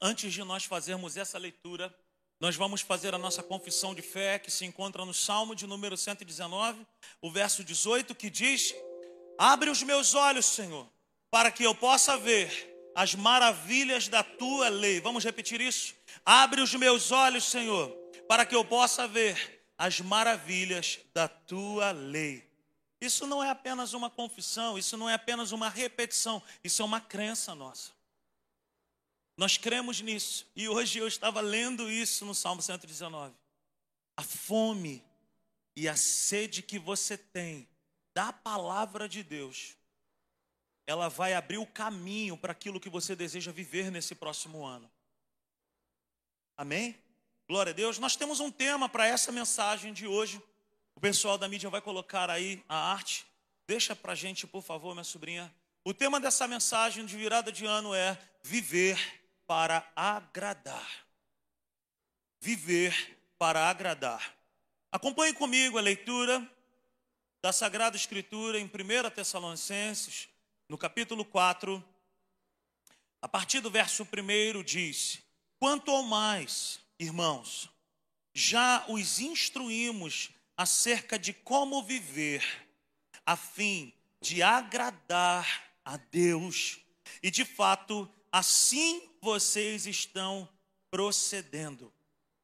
Antes de nós fazermos essa leitura, nós vamos fazer a nossa confissão de fé que se encontra no Salmo de número 119, o verso 18, que diz: Abre os meus olhos, Senhor, para que eu possa ver as maravilhas da tua lei. Vamos repetir isso? Abre os meus olhos, Senhor, para que eu possa ver as maravilhas da tua lei. Isso não é apenas uma confissão, isso não é apenas uma repetição, isso é uma crença nossa. Nós cremos nisso. E hoje eu estava lendo isso no Salmo 119. A fome e a sede que você tem da palavra de Deus, ela vai abrir o caminho para aquilo que você deseja viver nesse próximo ano. Amém? Glória a Deus. Nós temos um tema para essa mensagem de hoje. O pessoal da mídia vai colocar aí a arte. Deixa para gente, por favor, minha sobrinha. O tema dessa mensagem de virada de ano é viver para agradar. Viver para agradar. Acompanhe comigo a leitura da Sagrada Escritura em 1 Tessalonicenses, no capítulo 4, a partir do verso 1 diz: Quanto ao mais, irmãos, já os instruímos acerca de como viver, a fim de agradar a Deus, e de fato, assim vocês estão procedendo.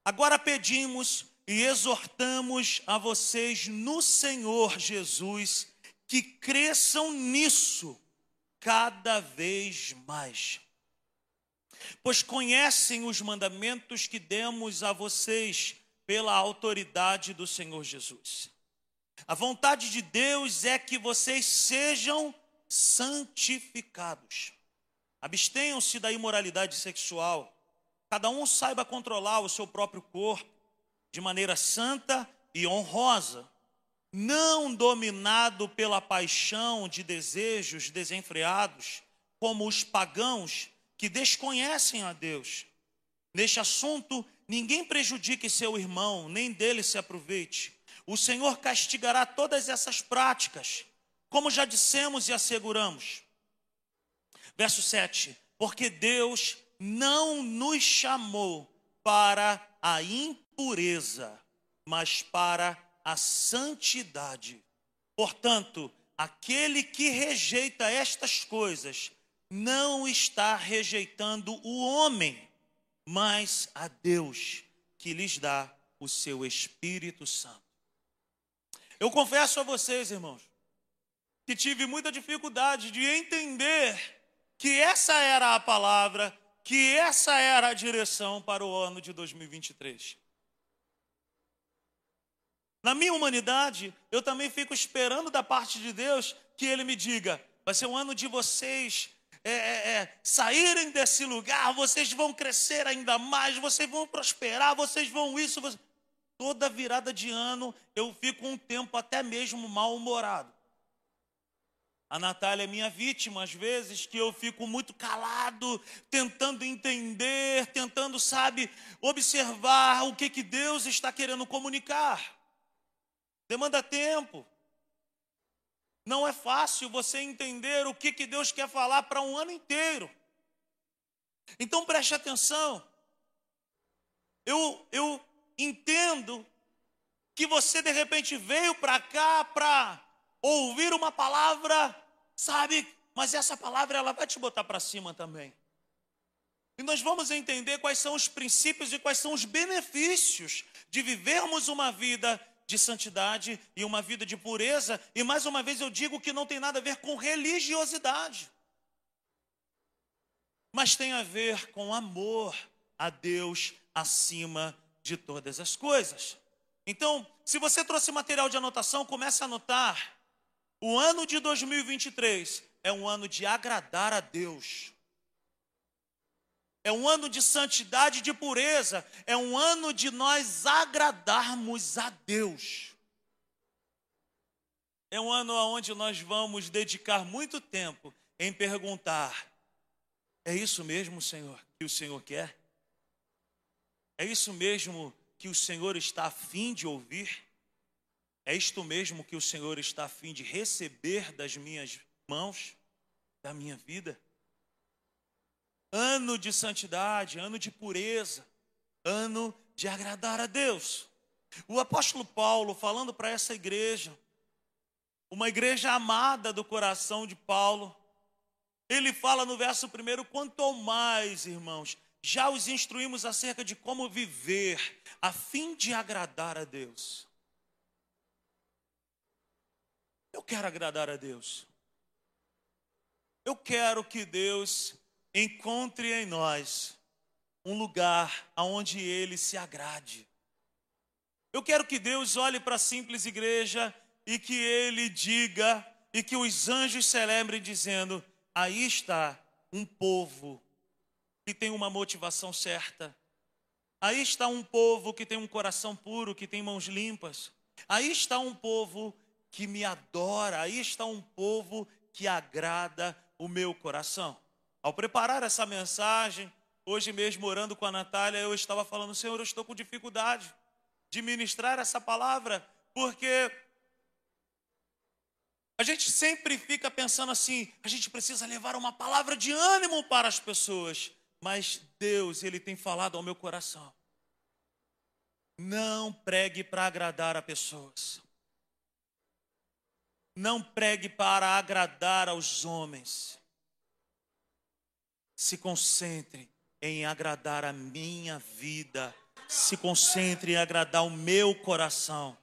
Agora pedimos e exortamos a vocês no Senhor Jesus que cresçam nisso cada vez mais. Pois conhecem os mandamentos que demos a vocês pela autoridade do Senhor Jesus. A vontade de Deus é que vocês sejam santificados Abstenham-se da imoralidade sexual. Cada um saiba controlar o seu próprio corpo de maneira santa e honrosa, não dominado pela paixão de desejos desenfreados, como os pagãos que desconhecem a Deus. Neste assunto, ninguém prejudique seu irmão, nem dele se aproveite. O Senhor castigará todas essas práticas, como já dissemos e asseguramos. Verso 7: Porque Deus não nos chamou para a impureza, mas para a santidade. Portanto, aquele que rejeita estas coisas não está rejeitando o homem, mas a Deus, que lhes dá o seu Espírito Santo. Eu confesso a vocês, irmãos, que tive muita dificuldade de entender que essa era a palavra, que essa era a direção para o ano de 2023. Na minha humanidade, eu também fico esperando da parte de Deus que Ele me diga: vai ser um ano de vocês é, é, é, saírem desse lugar, vocês vão crescer ainda mais, vocês vão prosperar, vocês vão isso. Vocês... Toda virada de ano eu fico um tempo até mesmo mal-humorado. A Natália é minha vítima, às vezes, que eu fico muito calado, tentando entender, tentando, sabe, observar o que, que Deus está querendo comunicar. Demanda tempo. Não é fácil você entender o que, que Deus quer falar para um ano inteiro. Então preste atenção. Eu, eu entendo que você de repente veio para cá para ouvir uma palavra, sabe? Mas essa palavra ela vai te botar para cima também. E nós vamos entender quais são os princípios e quais são os benefícios de vivermos uma vida de santidade e uma vida de pureza. E mais uma vez eu digo que não tem nada a ver com religiosidade, mas tem a ver com amor a Deus acima de todas as coisas. Então, se você trouxe material de anotação, comece a anotar o ano de 2023 é um ano de agradar a Deus. É um ano de santidade e de pureza. É um ano de nós agradarmos a Deus. É um ano onde nós vamos dedicar muito tempo em perguntar: é isso mesmo, Senhor, que o Senhor quer? É isso mesmo que o Senhor está a fim de ouvir? É isto mesmo que o Senhor está a fim de receber das minhas mãos, da minha vida? ano de santidade, ano de pureza, ano de agradar a Deus. O apóstolo Paulo, falando para essa igreja, uma igreja amada do coração de Paulo, ele fala no verso primeiro: quanto mais, irmãos, já os instruímos acerca de como viver a fim de agradar a Deus. Eu quero agradar a Deus. Eu quero que Deus encontre em nós um lugar aonde ele se agrade. Eu quero que Deus olhe para a simples igreja e que ele diga e que os anjos celebrem dizendo: aí está um povo que tem uma motivação certa. Aí está um povo que tem um coração puro, que tem mãos limpas. Aí está um povo que me adora. Aí está um povo que agrada o meu coração. Ao preparar essa mensagem, hoje mesmo orando com a Natália, eu estava falando, Senhor, eu estou com dificuldade de ministrar essa palavra, porque a gente sempre fica pensando assim, a gente precisa levar uma palavra de ânimo para as pessoas, mas Deus, Ele tem falado ao meu coração. Não pregue para agradar a pessoas. Não pregue para agradar aos homens. Se concentre em agradar a minha vida. Se concentre em agradar o meu coração.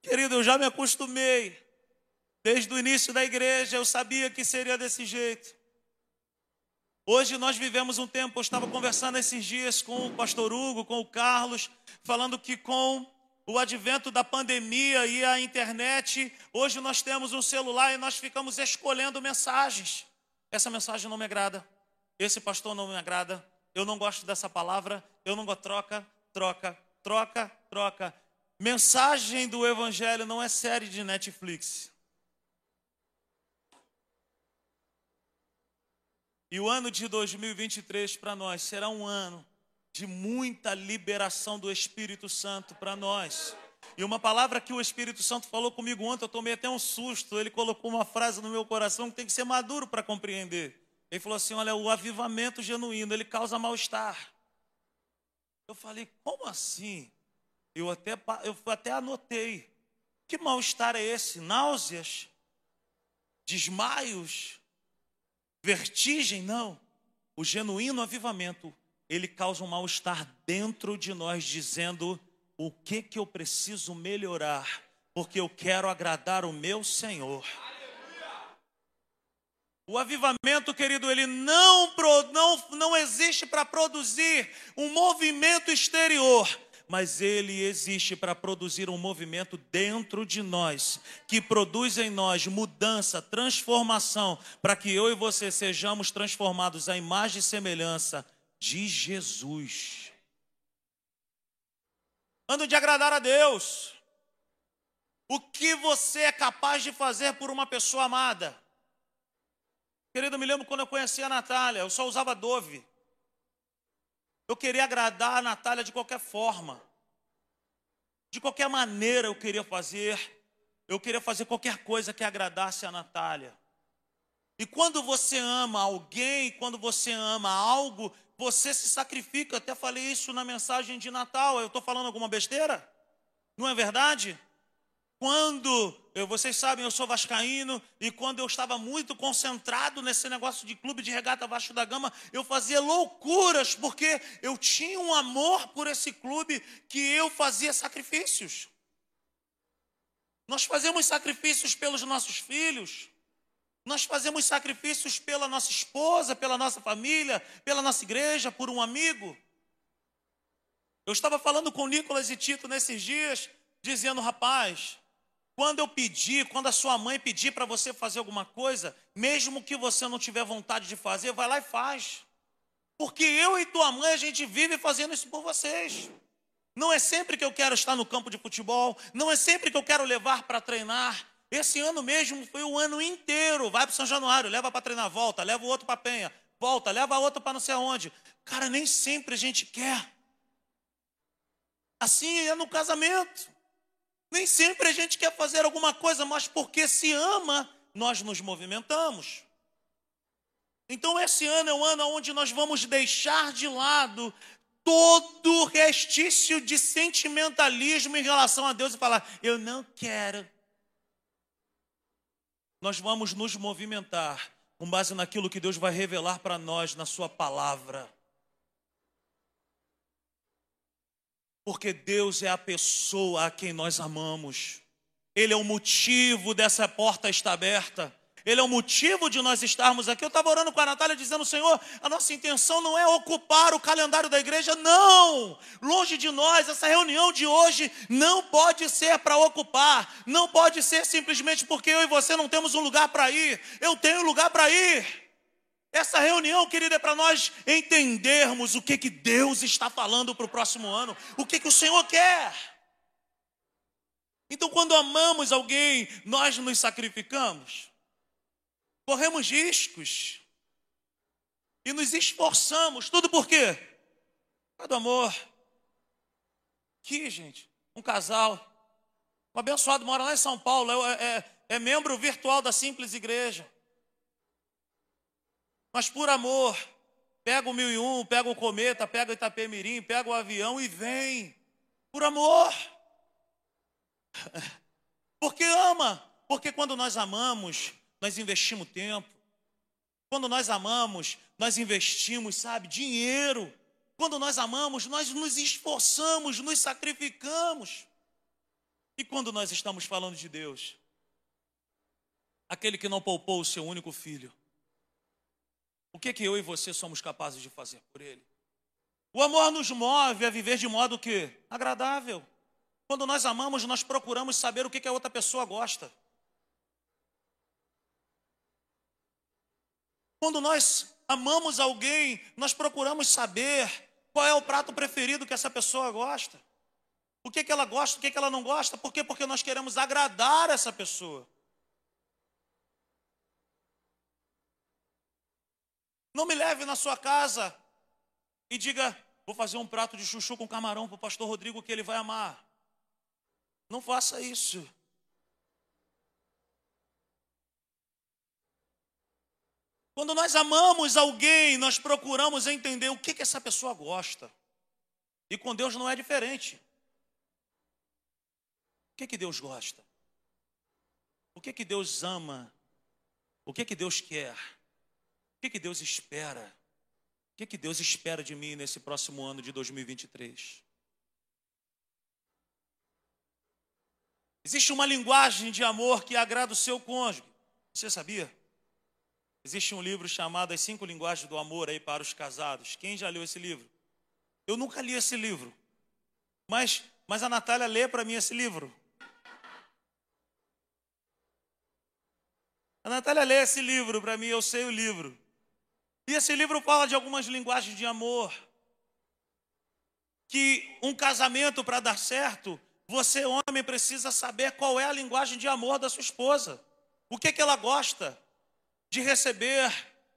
Querido, eu já me acostumei. Desde o início da igreja eu sabia que seria desse jeito. Hoje nós vivemos um tempo, eu estava conversando esses dias com o pastor Hugo, com o Carlos, falando que com o advento da pandemia e a internet, hoje nós temos um celular e nós ficamos escolhendo mensagens. Essa mensagem não me agrada, esse pastor não me agrada, eu não gosto dessa palavra, eu não gosto, troca, troca, troca, troca. Mensagem do Evangelho não é série de Netflix. E o ano de 2023 para nós será um ano de muita liberação do Espírito Santo para nós. E uma palavra que o Espírito Santo falou comigo ontem, eu tomei até um susto. Ele colocou uma frase no meu coração que tem que ser maduro para compreender. Ele falou assim: Olha, o avivamento genuíno, ele causa mal-estar. Eu falei: Como assim? Eu até, eu até anotei. Que mal-estar é esse? Náuseas? Desmaios? Vertigem? Não. O genuíno avivamento ele causa um mal-estar dentro de nós, dizendo o que que eu preciso melhorar, porque eu quero agradar o meu Senhor. O avivamento, querido, ele não, não, não existe para produzir um movimento exterior, mas ele existe para produzir um movimento dentro de nós, que produz em nós mudança, transformação, para que eu e você sejamos transformados à imagem e semelhança de Jesus. Ando de agradar a Deus. O que você é capaz de fazer por uma pessoa amada? Querido, me lembro quando eu conheci a Natália, eu só usava Dove. Eu queria agradar a Natália de qualquer forma. De qualquer maneira eu queria fazer. Eu queria fazer qualquer coisa que agradasse a Natália. E quando você ama alguém, quando você ama algo, você se sacrifica. Até falei isso na mensagem de Natal. Eu estou falando alguma besteira? Não é verdade? Quando, eu, vocês sabem, eu sou vascaíno, e quando eu estava muito concentrado nesse negócio de clube de regata Vasco da Gama, eu fazia loucuras, porque eu tinha um amor por esse clube que eu fazia sacrifícios. Nós fazemos sacrifícios pelos nossos filhos, nós fazemos sacrifícios pela nossa esposa, pela nossa família, pela nossa igreja, por um amigo. Eu estava falando com Nicolas e Tito nesses dias, dizendo, rapaz, quando eu pedir, quando a sua mãe pedir para você fazer alguma coisa, mesmo que você não tiver vontade de fazer, vai lá e faz. Porque eu e tua mãe, a gente vive fazendo isso por vocês. Não é sempre que eu quero estar no campo de futebol, não é sempre que eu quero levar para treinar, esse ano mesmo foi o ano inteiro. Vai para São Januário, leva para treinar, volta, leva o outro para Penha, volta, leva outro para não sei aonde. Cara, nem sempre a gente quer. Assim é no casamento. Nem sempre a gente quer fazer alguma coisa, mas porque se ama, nós nos movimentamos. Então, esse ano é um ano onde nós vamos deixar de lado todo restício de sentimentalismo em relação a Deus e falar: eu não quero. Nós vamos nos movimentar com base naquilo que Deus vai revelar para nós na Sua palavra. Porque Deus é a pessoa a quem nós amamos. Ele é o motivo dessa porta estar aberta. Ele é o motivo de nós estarmos aqui. Eu estava orando com a Natália dizendo, Senhor, a nossa intenção não é ocupar o calendário da igreja, não. Longe de nós, essa reunião de hoje não pode ser para ocupar. Não pode ser simplesmente porque eu e você não temos um lugar para ir. Eu tenho lugar para ir. Essa reunião, querida, é para nós entendermos o que, que Deus está falando para o próximo ano, o que, que o Senhor quer. Então, quando amamos alguém, nós nos sacrificamos, corremos riscos e nos esforçamos, tudo por quê? Por do amor. Aqui, gente, um casal, um abençoado, mora lá em São Paulo, é, é, é membro virtual da Simples Igreja. Mas por amor, pega o mil e um, pega o cometa, pega o Itapemirim, pega o avião e vem. Por amor. Porque ama. Porque quando nós amamos, nós investimos tempo. Quando nós amamos, nós investimos, sabe, dinheiro. Quando nós amamos, nós nos esforçamos, nos sacrificamos. E quando nós estamos falando de Deus, aquele que não poupou o seu único filho, o que, que eu e você somos capazes de fazer por ele? O amor nos move a viver de modo que agradável. Quando nós amamos, nós procuramos saber o que, que a outra pessoa gosta. Quando nós amamos alguém, nós procuramos saber qual é o prato preferido que essa pessoa gosta. O que, que ela gosta, o que, que ela não gosta. Por quê? Porque nós queremos agradar essa pessoa. Não me leve na sua casa e diga: vou fazer um prato de chuchu com camarão para o pastor Rodrigo que ele vai amar. Não faça isso. Quando nós amamos alguém, nós procuramos entender o que, que essa pessoa gosta. E com Deus não é diferente. O que, que Deus gosta? O que, que Deus ama? O que, que Deus quer? que, que Deus espera? O que, que Deus espera de mim nesse próximo ano de 2023? Existe uma linguagem de amor que agrada o seu cônjuge. Você sabia? Existe um livro chamado As Cinco Linguagens do Amor aí para os casados. Quem já leu esse livro? Eu nunca li esse livro. Mas, mas a Natália lê para mim esse livro. A Natália lê esse livro para mim, eu sei o livro. E esse livro fala de algumas linguagens de amor. Que um casamento para dar certo, você, homem, precisa saber qual é a linguagem de amor da sua esposa. O que, que ela gosta de receber,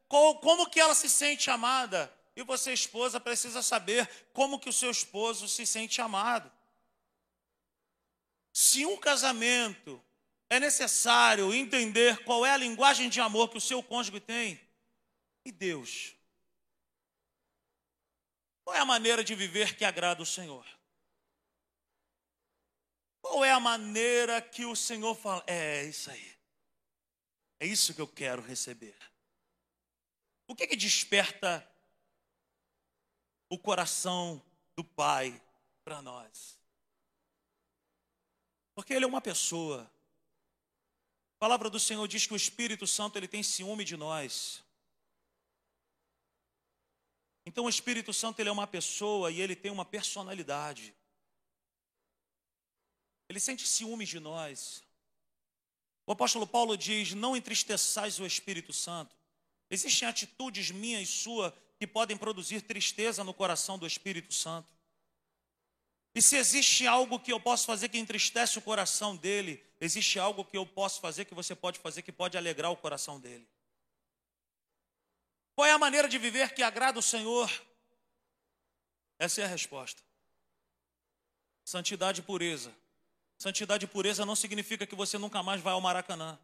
como que ela se sente amada. E você, esposa, precisa saber como que o seu esposo se sente amado. Se um casamento é necessário entender qual é a linguagem de amor que o seu cônjuge tem, e Deus? Qual é a maneira de viver que agrada o Senhor? Qual é a maneira que o Senhor fala? É isso aí. É isso que eu quero receber. O que, que desperta o coração do Pai para nós? Porque Ele é uma pessoa. A palavra do Senhor diz que o Espírito Santo ele tem ciúme de nós. Então o Espírito Santo ele é uma pessoa e ele tem uma personalidade. Ele sente ciúmes de nós. O apóstolo Paulo diz: Não entristeçais o Espírito Santo. Existem atitudes minhas e sua que podem produzir tristeza no coração do Espírito Santo. E se existe algo que eu posso fazer que entristece o coração dele, existe algo que eu posso fazer que você pode fazer que pode alegrar o coração dele. Qual é a maneira de viver que agrada o Senhor? Essa é a resposta. Santidade e pureza. Santidade e pureza não significa que você nunca mais vai ao Maracanã.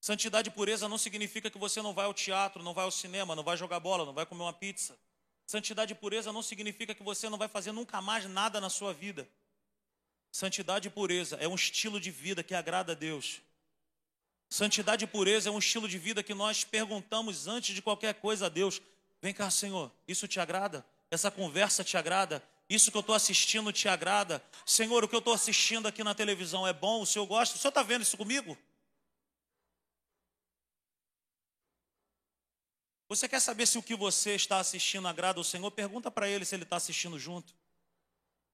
Santidade e pureza não significa que você não vai ao teatro, não vai ao cinema, não vai jogar bola, não vai comer uma pizza. Santidade e pureza não significa que você não vai fazer nunca mais nada na sua vida. Santidade e pureza é um estilo de vida que agrada a Deus. Santidade e pureza é um estilo de vida que nós perguntamos antes de qualquer coisa a Deus: Vem cá, Senhor, isso te agrada? Essa conversa te agrada? Isso que eu estou assistindo te agrada? Senhor, o que eu estou assistindo aqui na televisão é bom? O Senhor gosta? O Senhor está vendo isso comigo? Você quer saber se o que você está assistindo agrada ao Senhor? Pergunta para Ele se Ele está assistindo junto.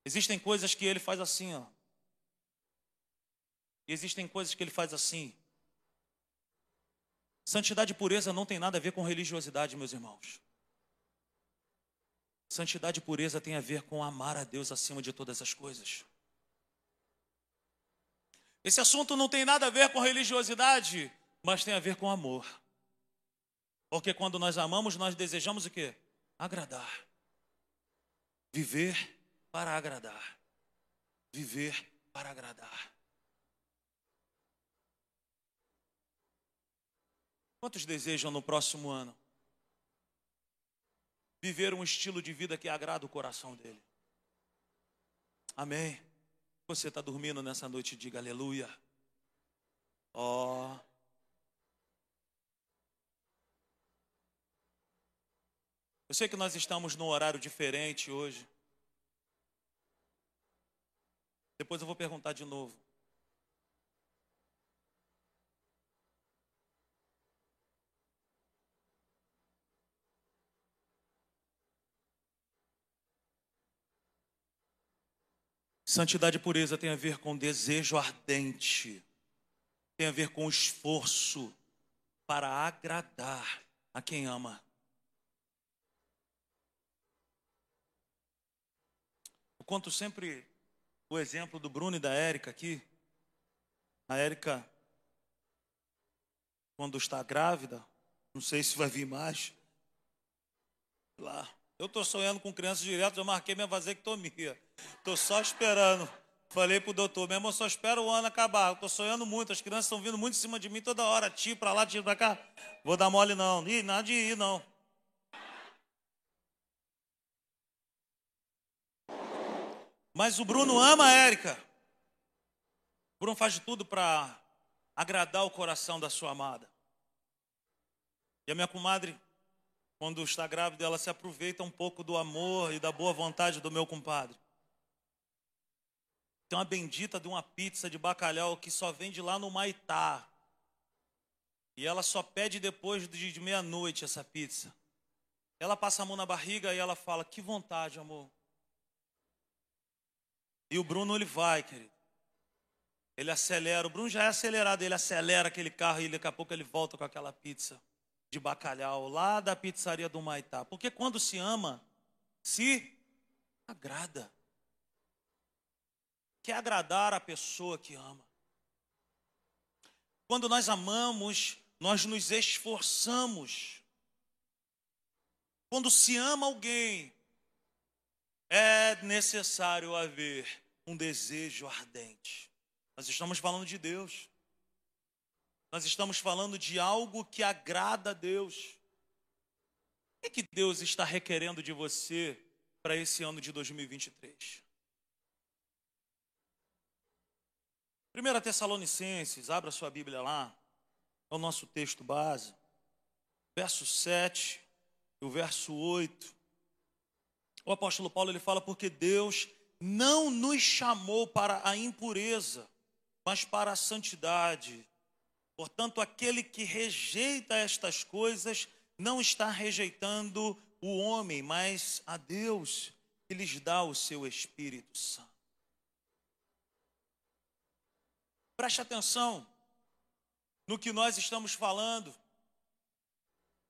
Existem coisas que Ele faz assim, ó. E existem coisas que Ele faz assim. Santidade e pureza não tem nada a ver com religiosidade, meus irmãos. Santidade e pureza tem a ver com amar a Deus acima de todas as coisas. Esse assunto não tem nada a ver com religiosidade, mas tem a ver com amor. Porque quando nós amamos, nós desejamos o quê? Agradar. Viver para agradar. Viver para agradar. Quantos desejam no próximo ano viver um estilo de vida que agrada o coração dele? Amém. Você está dormindo nessa noite, diga aleluia. Ó. Oh. Eu sei que nós estamos num horário diferente hoje. Depois eu vou perguntar de novo. Santidade e pureza tem a ver com desejo ardente, tem a ver com esforço para agradar a quem ama. Eu conto sempre o exemplo do Bruno e da Érica aqui. A Érica, quando está grávida, não sei se vai vir mais, lá eu estou sonhando com crianças direto, eu marquei minha vasectomia. Estou só esperando. Falei pro doutor, meu irmão, só espero o ano acabar. Estou sonhando muito, as crianças estão vindo muito em cima de mim toda hora, tio para lá, tio para cá. Vou dar mole não. Ih, nada de ir não. Mas o Bruno ama a Érica. O Bruno faz de tudo para agradar o coração da sua amada. E a minha comadre quando está grávida, ela se aproveita um pouco do amor e da boa vontade do meu compadre. Tem uma bendita de uma pizza de bacalhau que só vende lá no Maitá. E ela só pede depois de, meia-noite essa pizza. Ela passa a mão na barriga e ela fala: Que vontade, amor. E o Bruno, ele vai, querido. Ele acelera. O Bruno já é acelerado, ele acelera aquele carro e daqui a pouco ele volta com aquela pizza de bacalhau lá da pizzaria do Maitá. Porque quando se ama, se agrada. Quer agradar a pessoa que ama. Quando nós amamos, nós nos esforçamos. Quando se ama alguém, é necessário haver um desejo ardente. Nós estamos falando de Deus. Nós estamos falando de algo que agrada a Deus. O que Deus está requerendo de você para esse ano de 2023? 1 Tessalonicenses, abra sua Bíblia lá, é o nosso texto base, verso 7 e o verso 8. O apóstolo Paulo ele fala porque Deus não nos chamou para a impureza, mas para a santidade. Portanto, aquele que rejeita estas coisas não está rejeitando o homem, mas a Deus que lhes dá o seu Espírito Santo. Preste atenção no que nós estamos falando.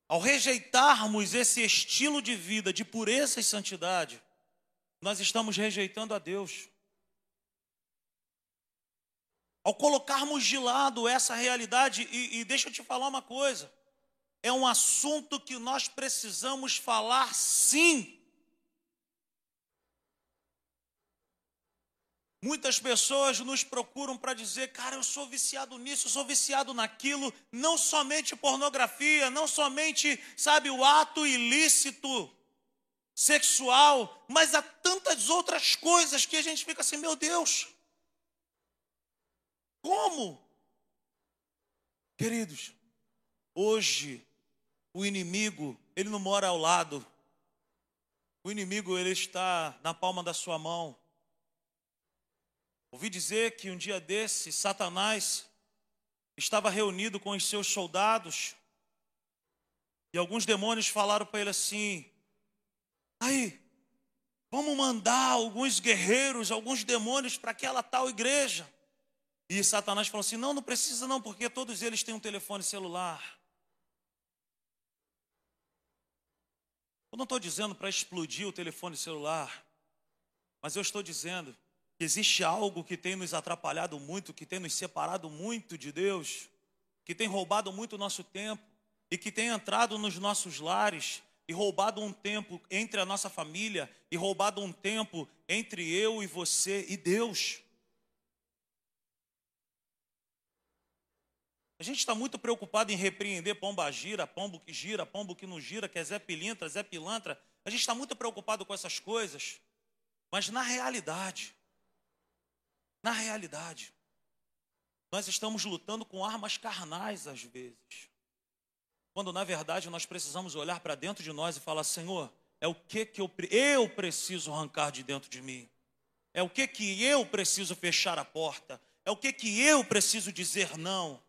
Ao rejeitarmos esse estilo de vida de pureza e santidade, nós estamos rejeitando a Deus ao colocarmos de lado essa realidade, e, e deixa eu te falar uma coisa, é um assunto que nós precisamos falar sim. Muitas pessoas nos procuram para dizer, cara, eu sou viciado nisso, eu sou viciado naquilo, não somente pornografia, não somente, sabe, o ato ilícito sexual, mas há tantas outras coisas que a gente fica assim, meu Deus, como? Queridos, hoje o inimigo, ele não mora ao lado. O inimigo ele está na palma da sua mão. Ouvi dizer que um dia desse, Satanás estava reunido com os seus soldados e alguns demônios falaram para ele assim: aí, vamos mandar alguns guerreiros, alguns demônios para aquela tal igreja. E Satanás falou assim: não, não precisa não, porque todos eles têm um telefone celular. Eu não estou dizendo para explodir o telefone celular, mas eu estou dizendo Existe algo que tem nos atrapalhado muito, que tem nos separado muito de Deus, que tem roubado muito o nosso tempo e que tem entrado nos nossos lares e roubado um tempo entre a nossa família e roubado um tempo entre eu e você e Deus. A gente está muito preocupado em repreender pomba gira, pombo que gira, pombo que não gira, que é Zé Pilintra, Zé Pilantra. A gente está muito preocupado com essas coisas. Mas na realidade, na realidade, nós estamos lutando com armas carnais às vezes. Quando na verdade nós precisamos olhar para dentro de nós e falar: Senhor, é o que que eu, eu preciso arrancar de dentro de mim? É o que que eu preciso fechar a porta? É o que que eu preciso dizer não?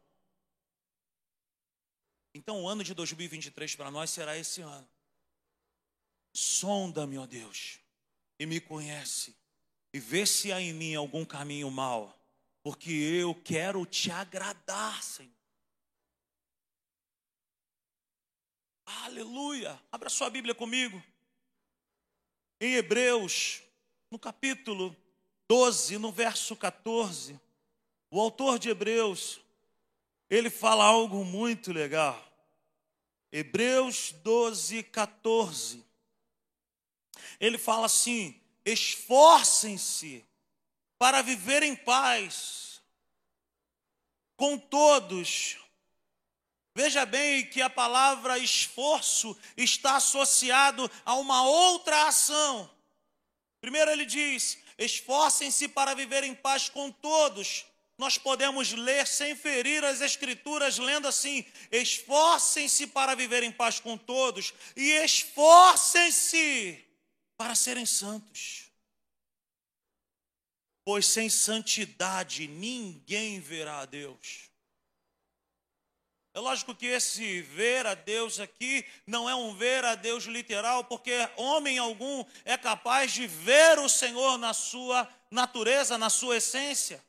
Então o ano de 2023 para nós será esse ano. Sonda-me, ó Deus, e me conhece e vê se há em mim algum caminho mau, porque eu quero te agradar, Senhor. Aleluia! Abra sua Bíblia comigo. Em Hebreus, no capítulo 12, no verso 14, o autor de Hebreus, ele fala algo muito legal. Hebreus 12, 14. Ele fala assim: esforcem-se para viver em paz com todos. Veja bem que a palavra esforço está associado a uma outra ação. Primeiro ele diz: esforcem-se para viver em paz com todos. Nós podemos ler sem ferir as escrituras, lendo assim: esforcem-se para viver em paz com todos e esforcem-se para serem santos. Pois sem santidade ninguém verá a Deus. É lógico que esse ver a Deus aqui não é um ver a Deus literal, porque homem algum é capaz de ver o Senhor na sua natureza, na sua essência.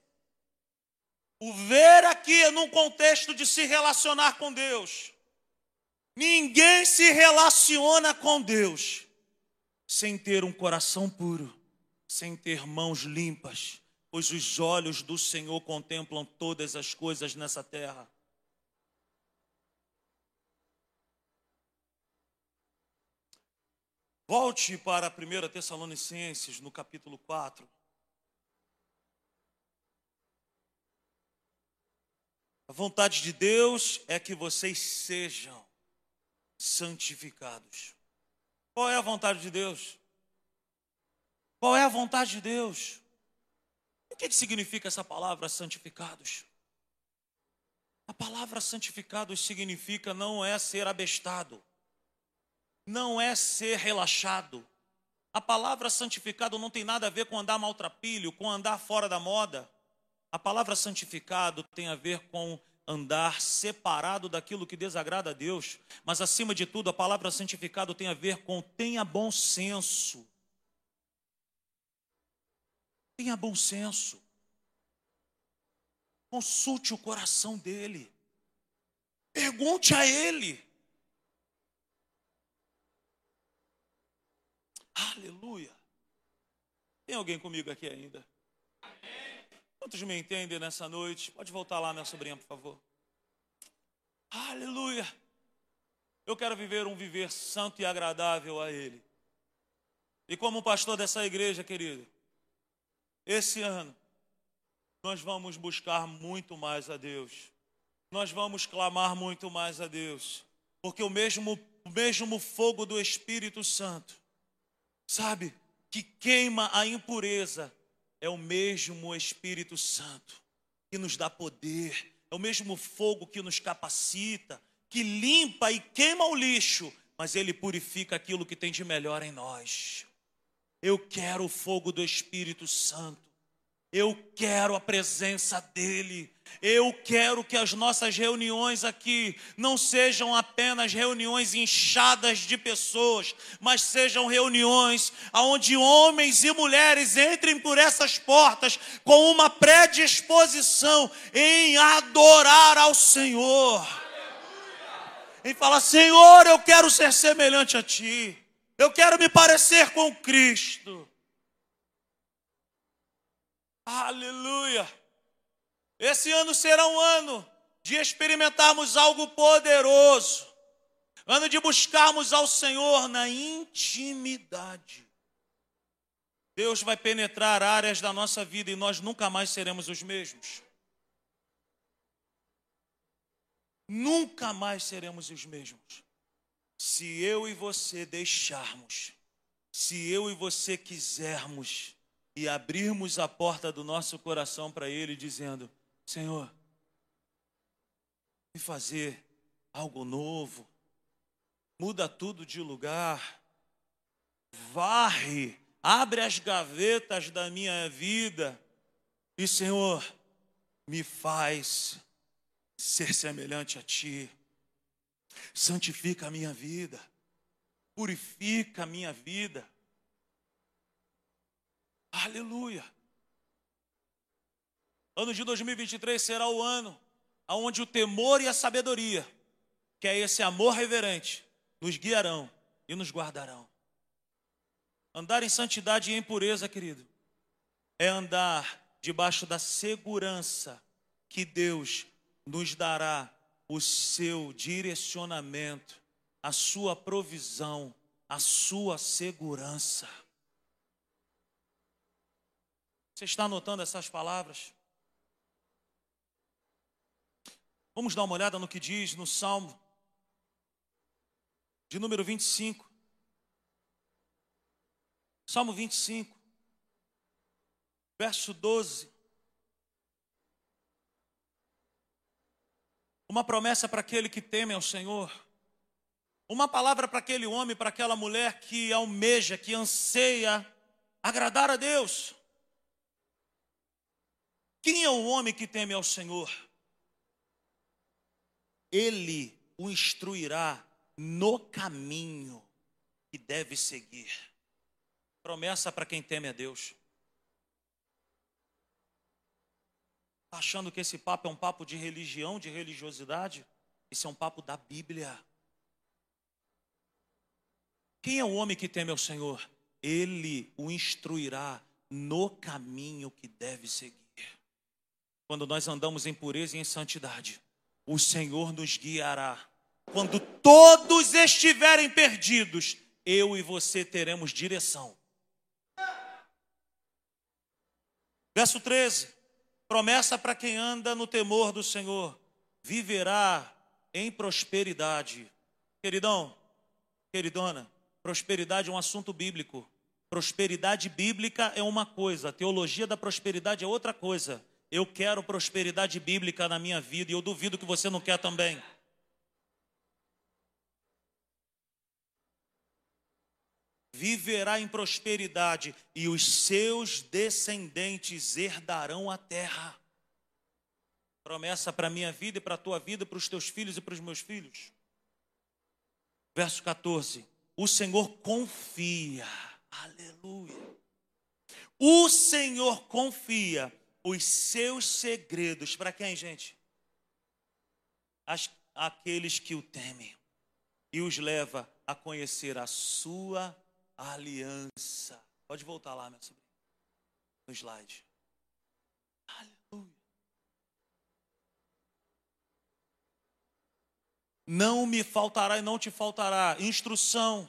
O ver aqui é num contexto de se relacionar com Deus. Ninguém se relaciona com Deus sem ter um coração puro, sem ter mãos limpas, pois os olhos do Senhor contemplam todas as coisas nessa terra. Volte para a 1 Tessalonicenses, no capítulo 4. A vontade de Deus é que vocês sejam santificados. Qual é a vontade de Deus? Qual é a vontade de Deus? O que significa essa palavra santificados? A palavra santificados significa não é ser abestado, não é ser relaxado. A palavra santificado não tem nada a ver com andar maltrapilho, com andar fora da moda. A palavra santificado tem a ver com andar separado daquilo que desagrada a Deus, mas acima de tudo, a palavra santificado tem a ver com tenha bom senso. Tenha bom senso. Consulte o coração dele. Pergunte a ele. Aleluia. Tem alguém comigo aqui ainda? Quantos me entendem nessa noite? Pode voltar lá, minha sobrinha, por favor. Aleluia. Eu quero viver um viver santo e agradável a Ele. E como pastor dessa igreja, querido, esse ano, nós vamos buscar muito mais a Deus. Nós vamos clamar muito mais a Deus. Porque o mesmo, o mesmo fogo do Espírito Santo, sabe, que queima a impureza, é o mesmo Espírito Santo que nos dá poder, é o mesmo fogo que nos capacita, que limpa e queima o lixo, mas ele purifica aquilo que tem de melhor em nós. Eu quero o fogo do Espírito Santo. Eu quero a presença dEle. Eu quero que as nossas reuniões aqui não sejam apenas reuniões inchadas de pessoas, mas sejam reuniões onde homens e mulheres entrem por essas portas com uma predisposição em adorar ao Senhor. Em falar: Senhor, eu quero ser semelhante a Ti. Eu quero me parecer com Cristo. Aleluia. Esse ano será um ano de experimentarmos algo poderoso. Ano de buscarmos ao Senhor na intimidade. Deus vai penetrar áreas da nossa vida e nós nunca mais seremos os mesmos. Nunca mais seremos os mesmos. Se eu e você deixarmos, se eu e você quisermos e abrirmos a porta do nosso coração para Ele, dizendo: Senhor, me fazer algo novo, muda tudo de lugar, varre, abre as gavetas da minha vida e, Senhor, me faz ser semelhante a Ti, santifica a minha vida, purifica a minha vida Aleluia. Ano de 2023 será o ano onde o temor e a sabedoria, que é esse amor reverente, nos guiarão e nos guardarão. Andar em santidade e em pureza, querido, é andar debaixo da segurança que Deus nos dará o seu direcionamento, a sua provisão, a sua segurança. Você está anotando essas palavras? Vamos dar uma olhada no que diz no Salmo de número 25. Salmo 25, verso 12. Uma promessa para aquele que teme ao Senhor. Uma palavra para aquele homem, para aquela mulher que almeja, que anseia agradar a Deus. Quem é o homem que teme ao Senhor? Ele o instruirá no caminho que deve seguir. Promessa para quem teme a Deus. Tá achando que esse papo é um papo de religião, de religiosidade? Esse é um papo da Bíblia. Quem é o homem que teme ao Senhor? Ele o instruirá no caminho que deve seguir quando nós andamos em pureza e em santidade, o Senhor nos guiará. Quando todos estiverem perdidos, eu e você teremos direção. Verso 13: promessa para quem anda no temor do Senhor, viverá em prosperidade. Queridão, queridona, prosperidade é um assunto bíblico. Prosperidade bíblica é uma coisa, teologia da prosperidade é outra coisa. Eu quero prosperidade bíblica na minha vida e eu duvido que você não quer também. Viverá em prosperidade e os seus descendentes herdarão a terra. Promessa para a minha vida e para a tua vida, para os teus filhos e para os meus filhos. Verso 14: O Senhor confia, aleluia. O Senhor confia os seus segredos para quem, gente? As, aqueles que o temem e os leva a conhecer a sua aliança. Pode voltar lá, minha sobrinha, no slide. Aleluia. Não me faltará e não te faltará instrução,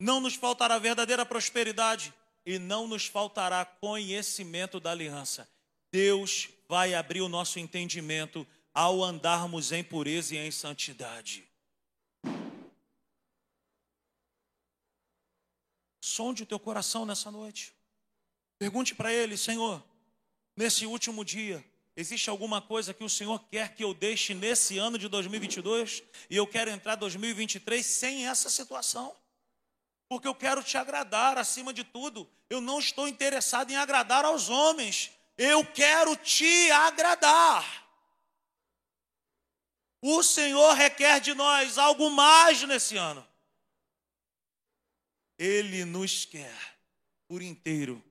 não nos faltará verdadeira prosperidade e não nos faltará conhecimento da aliança. Deus vai abrir o nosso entendimento ao andarmos em pureza e em santidade. Sonde o teu coração nessa noite. Pergunte para ele, Senhor, nesse último dia, existe alguma coisa que o Senhor quer que eu deixe nesse ano de 2022 e eu quero entrar 2023 sem essa situação? Porque eu quero te agradar acima de tudo. Eu não estou interessado em agradar aos homens. Eu quero te agradar. O Senhor requer de nós algo mais nesse ano. Ele nos quer por inteiro.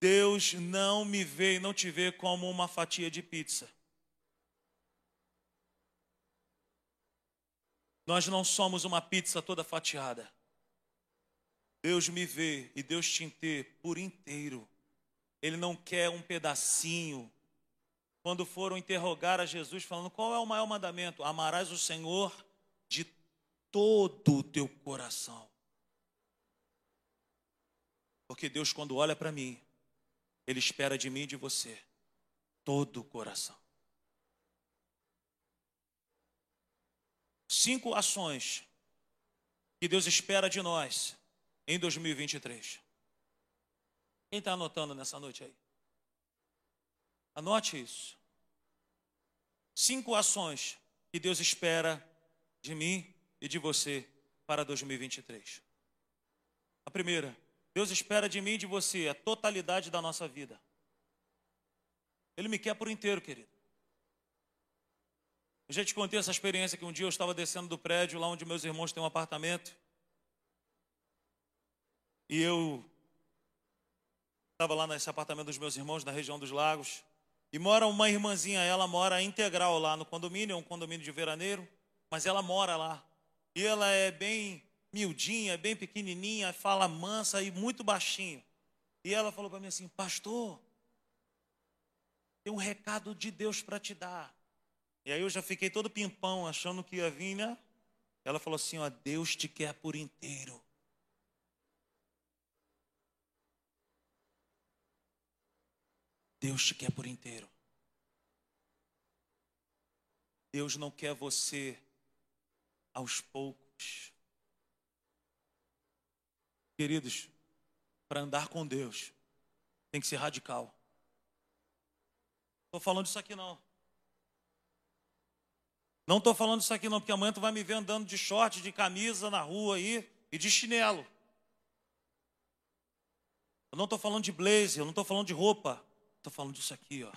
Deus não me vê e não te vê como uma fatia de pizza. Nós não somos uma pizza toda fatiada. Deus me vê e Deus te vê por inteiro. Ele não quer um pedacinho. Quando foram interrogar a Jesus, falando qual é o maior mandamento? Amarás o Senhor de todo o teu coração. Porque Deus, quando olha para mim, Ele espera de mim e de você todo o coração. Cinco ações que Deus espera de nós em 2023. Quem está anotando nessa noite aí? Anote isso. Cinco ações que Deus espera de mim e de você para 2023. A primeira, Deus espera de mim e de você a totalidade da nossa vida. Ele me quer por inteiro, querido. Eu já te contei essa experiência que um dia eu estava descendo do prédio lá onde meus irmãos têm um apartamento. E eu estava lá nesse apartamento dos meus irmãos, na região dos lagos. E mora uma irmãzinha, ela mora integral lá no condomínio, é um condomínio de veraneiro, mas ela mora lá. E ela é bem miudinha, bem pequenininha, fala mansa e muito baixinho. E ela falou para mim assim: Pastor, tem um recado de Deus para te dar. E aí eu já fiquei todo pimpão, achando que ia vir, né? Ela falou assim: Ó, Deus te quer por inteiro. Deus te quer por inteiro. Deus não quer você aos poucos. Queridos, para andar com Deus, tem que ser radical. Estou falando isso aqui não. Não estou falando isso aqui não, porque amanhã tu vai me ver andando de short, de camisa na rua aí e de chinelo. Eu não estou falando de blazer, eu não estou falando de roupa. Estou falando disso aqui, ó.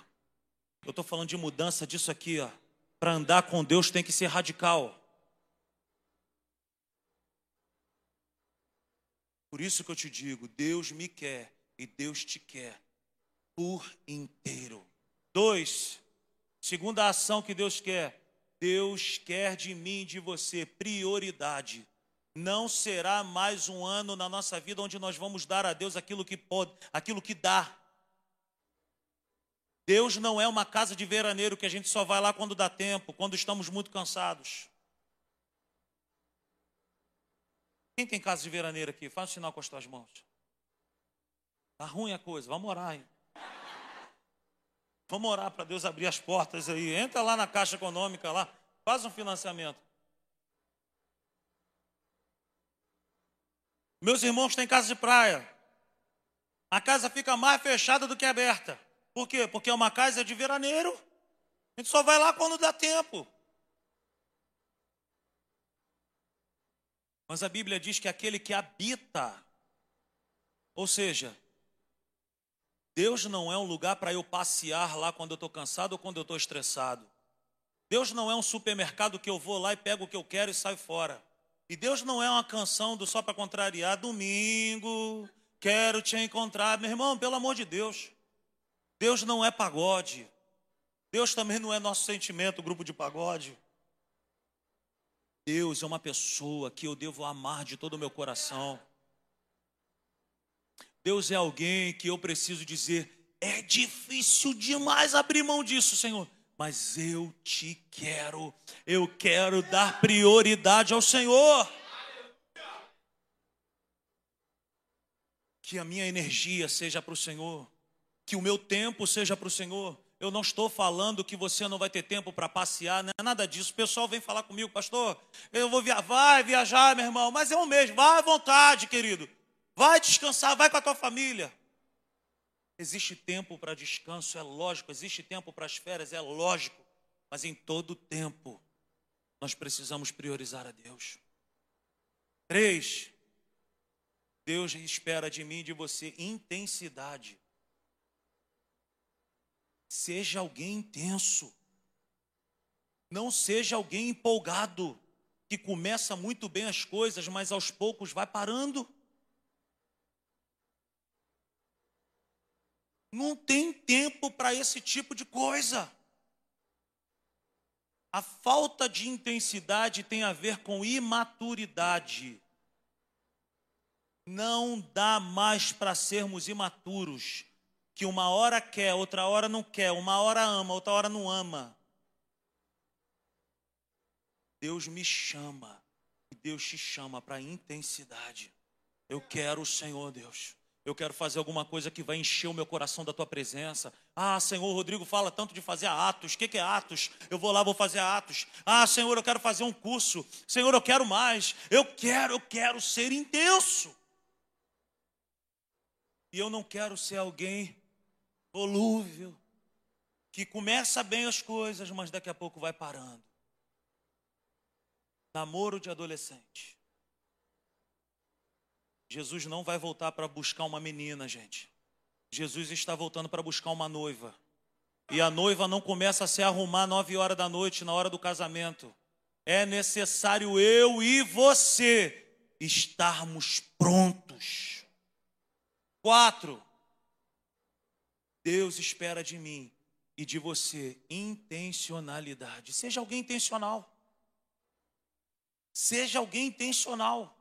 Eu estou falando de mudança disso aqui, ó. Para andar com Deus tem que ser radical. Por isso que eu te digo, Deus me quer e Deus te quer por inteiro. Dois, segunda ação que Deus quer, Deus quer de mim e de você prioridade. Não será mais um ano na nossa vida onde nós vamos dar a Deus aquilo que pode, aquilo que dá. Deus não é uma casa de veraneiro que a gente só vai lá quando dá tempo, quando estamos muito cansados. Quem tem casa de veraneiro aqui? Faz um sinal com as tuas mãos. Tá ruim a coisa, vamos orar, hein? Vamos orar para Deus abrir as portas aí. Entra lá na Caixa Econômica lá, faz um financiamento. Meus irmãos têm casa de praia. A casa fica mais fechada do que aberta. Por quê? Porque é uma casa de veraneiro. A gente só vai lá quando dá tempo. Mas a Bíblia diz que aquele que habita, ou seja, Deus não é um lugar para eu passear lá quando eu estou cansado ou quando eu estou estressado. Deus não é um supermercado que eu vou lá e pego o que eu quero e saio fora. E Deus não é uma canção do só para contrariar, domingo, quero te encontrar. Meu irmão, pelo amor de Deus. Deus não é pagode. Deus também não é nosso sentimento, grupo de pagode. Deus é uma pessoa que eu devo amar de todo o meu coração. Deus é alguém que eu preciso dizer: é difícil demais abrir mão disso, Senhor, mas eu te quero, eu quero dar prioridade ao Senhor. que a minha energia seja para o Senhor, que o meu tempo seja para o Senhor. Eu não estou falando que você não vai ter tempo para passear, não é nada disso. O pessoal vem falar comigo, pastor, eu vou viajar, vai viajar, meu irmão, mas é um mês, vai à vontade, querido. Vai descansar, vai com a tua família. Existe tempo para descanso, é lógico, existe tempo para as férias, é lógico, mas em todo tempo nós precisamos priorizar a Deus. Três, Deus espera de mim e de você intensidade. Seja alguém intenso. Não seja alguém empolgado, que começa muito bem as coisas, mas aos poucos vai parando. Não tem tempo para esse tipo de coisa. A falta de intensidade tem a ver com imaturidade. Não dá mais para sermos imaturos que uma hora quer, outra hora não quer, uma hora ama, outra hora não ama. Deus me chama, Deus te chama para intensidade. Eu quero o Senhor, Deus. Eu quero fazer alguma coisa que vai encher o meu coração da tua presença. Ah, Senhor, Rodrigo fala tanto de fazer atos. O que, que é atos? Eu vou lá, vou fazer atos. Ah, Senhor, eu quero fazer um curso. Senhor, eu quero mais. Eu quero, eu quero ser intenso. E eu não quero ser alguém volúvel, que começa bem as coisas, mas daqui a pouco vai parando. Namoro de adolescente. Jesus não vai voltar para buscar uma menina, gente. Jesus está voltando para buscar uma noiva. E a noiva não começa a se arrumar nove horas da noite, na hora do casamento. É necessário eu e você estarmos prontos. Quatro, Deus espera de mim e de você intencionalidade. Seja alguém intencional. Seja alguém intencional.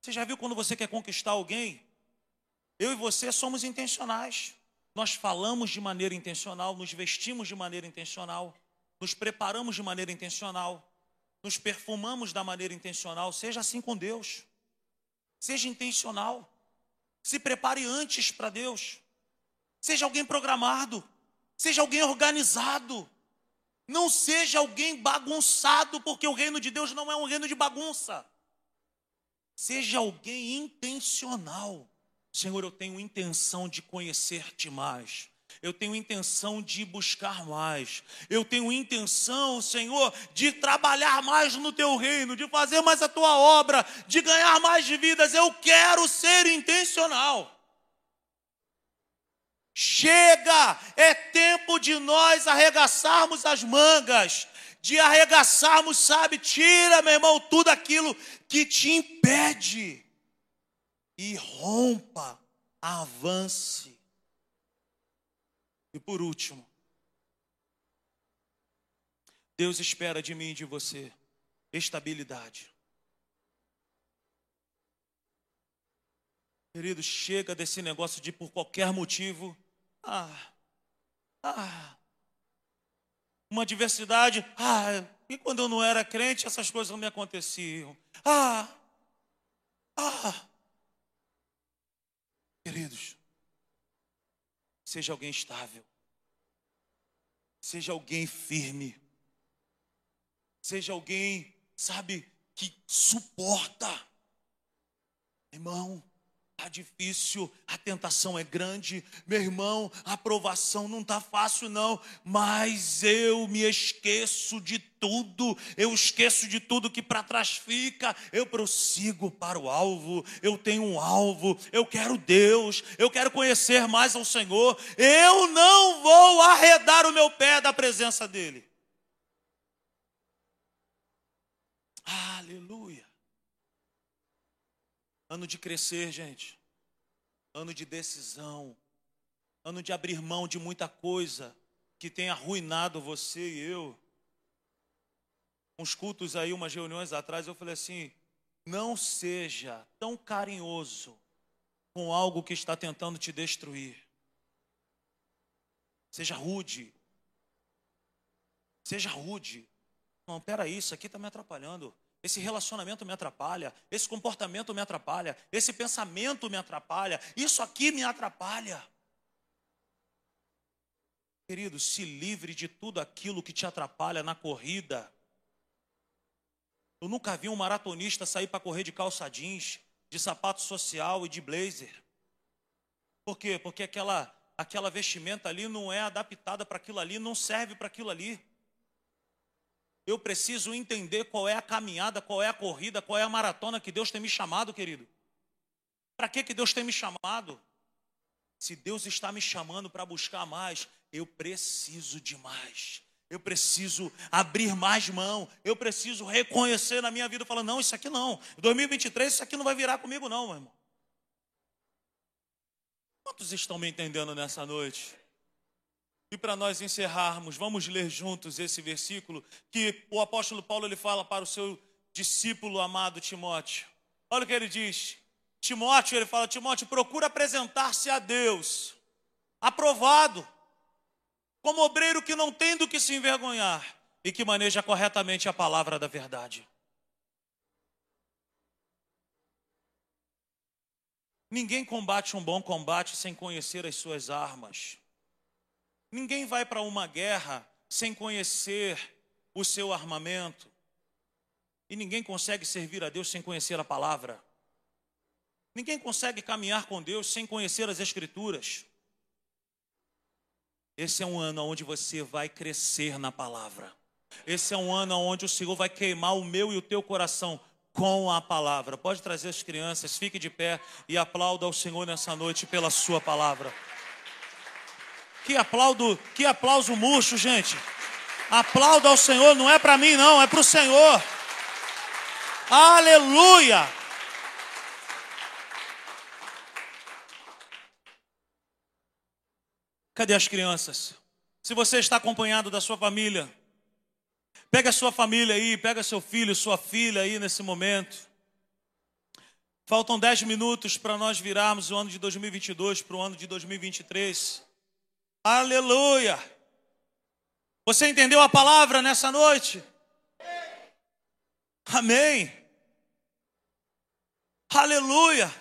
Você já viu quando você quer conquistar alguém? Eu e você somos intencionais. Nós falamos de maneira intencional, nos vestimos de maneira intencional, nos preparamos de maneira intencional, nos perfumamos da maneira intencional. Seja assim com Deus. Seja intencional. Se prepare antes para Deus. Seja alguém programado. Seja alguém organizado. Não seja alguém bagunçado, porque o reino de Deus não é um reino de bagunça. Seja alguém intencional. Senhor, eu tenho intenção de conhecer-te mais. Eu tenho intenção de buscar mais. Eu tenho intenção, Senhor, de trabalhar mais no teu reino, de fazer mais a tua obra, de ganhar mais vidas. Eu quero ser intencional. Chega, é tempo de nós arregaçarmos as mangas, de arregaçarmos, sabe? Tira, meu irmão, tudo aquilo que te impede e rompa, avance. E por último, Deus espera de mim e de você estabilidade. Querido, chega desse negócio de por qualquer motivo. Ah, ah, uma diversidade. Ah, e quando eu não era crente, essas coisas não me aconteciam. Ah, ah. Queridos, seja alguém estável, seja alguém firme, seja alguém, sabe, que suporta. Irmão, Está difícil, a tentação é grande, meu irmão, a aprovação não está fácil, não, mas eu me esqueço de tudo, eu esqueço de tudo que para trás fica, eu prossigo para o alvo, eu tenho um alvo, eu quero Deus, eu quero conhecer mais ao Senhor, eu não vou arredar o meu pé da presença dEle. Aleluia. Ano de crescer, gente. Ano de decisão. Ano de abrir mão de muita coisa que tem arruinado você e eu. Uns cultos aí, umas reuniões atrás, eu falei assim: não seja tão carinhoso com algo que está tentando te destruir. Seja rude. Seja rude. Não, peraí, isso aqui está me atrapalhando. Esse relacionamento me atrapalha, esse comportamento me atrapalha, esse pensamento me atrapalha, isso aqui me atrapalha. Querido, se livre de tudo aquilo que te atrapalha na corrida. Eu nunca vi um maratonista sair para correr de calça jeans, de sapato social e de blazer. Por quê? Porque aquela, aquela vestimenta ali não é adaptada para aquilo ali, não serve para aquilo ali. Eu preciso entender qual é a caminhada, qual é a corrida, qual é a maratona que Deus tem me chamado, querido. Para que, que Deus tem me chamado? Se Deus está me chamando para buscar mais, eu preciso de mais. Eu preciso abrir mais mão. Eu preciso reconhecer na minha vida, falar, não, isso aqui não. Em 2023 isso aqui não vai virar comigo não, meu irmão. Quantos estão me entendendo nessa noite? E para nós encerrarmos, vamos ler juntos esse versículo que o apóstolo Paulo ele fala para o seu discípulo amado Timóteo. Olha o que ele diz. Timóteo, ele fala: Timóteo, procura apresentar-se a Deus, aprovado, como obreiro que não tem do que se envergonhar e que maneja corretamente a palavra da verdade. Ninguém combate um bom combate sem conhecer as suas armas. Ninguém vai para uma guerra sem conhecer o seu armamento. E ninguém consegue servir a Deus sem conhecer a palavra. Ninguém consegue caminhar com Deus sem conhecer as Escrituras. Esse é um ano onde você vai crescer na palavra. Esse é um ano onde o Senhor vai queimar o meu e o teu coração com a palavra. Pode trazer as crianças, fique de pé e aplauda ao Senhor nessa noite pela sua palavra. Que aplaudo, que aplauso murcho, gente. Aplauda ao Senhor, não é para mim não, é para o Senhor. Aleluia! Cadê as crianças? Se você está acompanhado da sua família, pega a sua família aí, pega seu filho, sua filha aí nesse momento. Faltam dez minutos para nós virarmos o ano de 2022 para o ano de 2023. Aleluia! Você entendeu a palavra nessa noite? Amém. Aleluia!